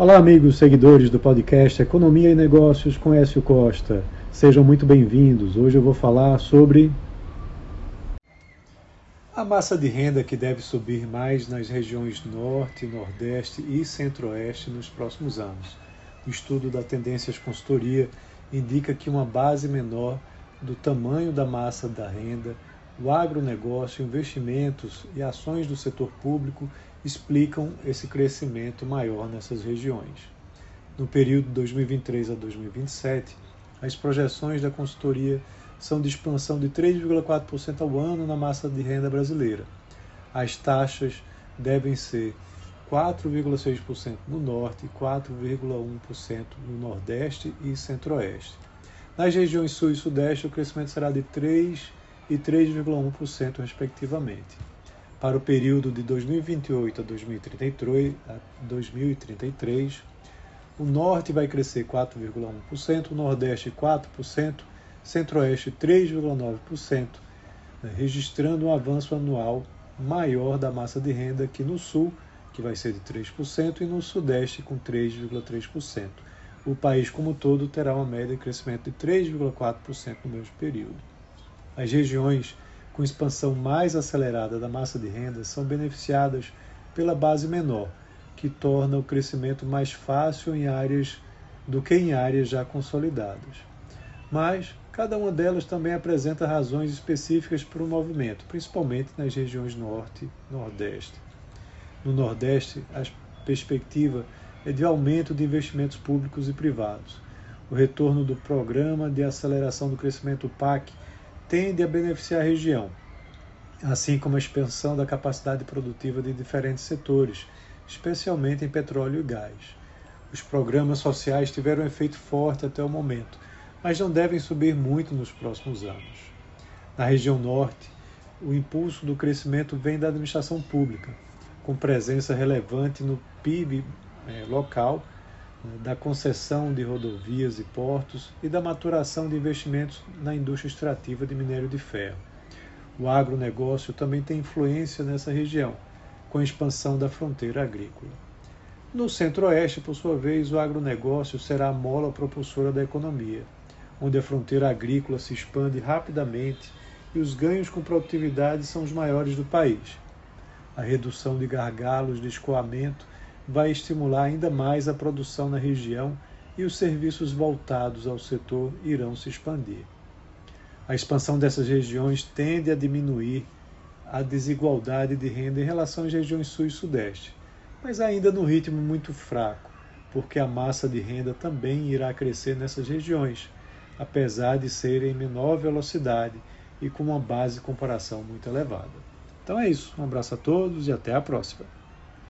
Olá, amigos seguidores do podcast Economia e Negócios com Écio Costa. Sejam muito bem-vindos. Hoje eu vou falar sobre a massa de renda que deve subir mais nas regiões Norte, Nordeste e Centro-Oeste nos próximos anos. O estudo da Tendências Consultoria indica que uma base menor do tamanho da massa da renda, o agronegócio, investimentos e ações do setor público explicam esse crescimento maior nessas regiões. No período 2023 a 2027, as projeções da consultoria são de expansão de 3,4% ao ano na massa de renda brasileira. As taxas devem ser 4,6% no norte e 4,1% no nordeste e centro-oeste. Nas regiões sul e sudeste, o crescimento será de 3% e 3,1%, respectivamente. Para o período de 2028 a 2033, a 2033 o norte vai crescer 4,1%, o nordeste 4%, centro-oeste 3,9%, né, registrando um avanço anual maior da massa de renda que no sul, que vai ser de 3%, e no sudeste com 3,3%. O país como todo terá uma média de crescimento de 3,4% no mesmo período. As regiões com expansão mais acelerada da massa de renda são beneficiadas pela base menor, que torna o crescimento mais fácil em áreas do que em áreas já consolidadas. Mas cada uma delas também apresenta razões específicas para o movimento, principalmente nas regiões norte e nordeste. No nordeste, a perspectiva é de aumento de investimentos públicos e privados. O retorno do Programa de Aceleração do Crescimento PAC tende a beneficiar a região, assim como a expansão da capacidade produtiva de diferentes setores, especialmente em petróleo e gás. Os programas sociais tiveram um efeito forte até o momento, mas não devem subir muito nos próximos anos. Na região norte, o impulso do crescimento vem da administração pública, com presença relevante no PIB é, local da concessão de rodovias e portos e da maturação de investimentos na indústria extrativa de minério de ferro. O agronegócio também tem influência nessa região, com a expansão da fronteira agrícola. No centro-oeste, por sua vez, o agronegócio será a mola propulsora da economia, onde a fronteira agrícola se expande rapidamente e os ganhos com produtividade são os maiores do país. A redução de gargalos de escoamento vai estimular ainda mais a produção na região e os serviços voltados ao setor irão se expandir. A expansão dessas regiões tende a diminuir a desigualdade de renda em relação às regiões sul e sudeste, mas ainda no ritmo muito fraco, porque a massa de renda também irá crescer nessas regiões, apesar de serem em menor velocidade e com uma base de comparação muito elevada. Então é isso. Um abraço a todos e até a próxima.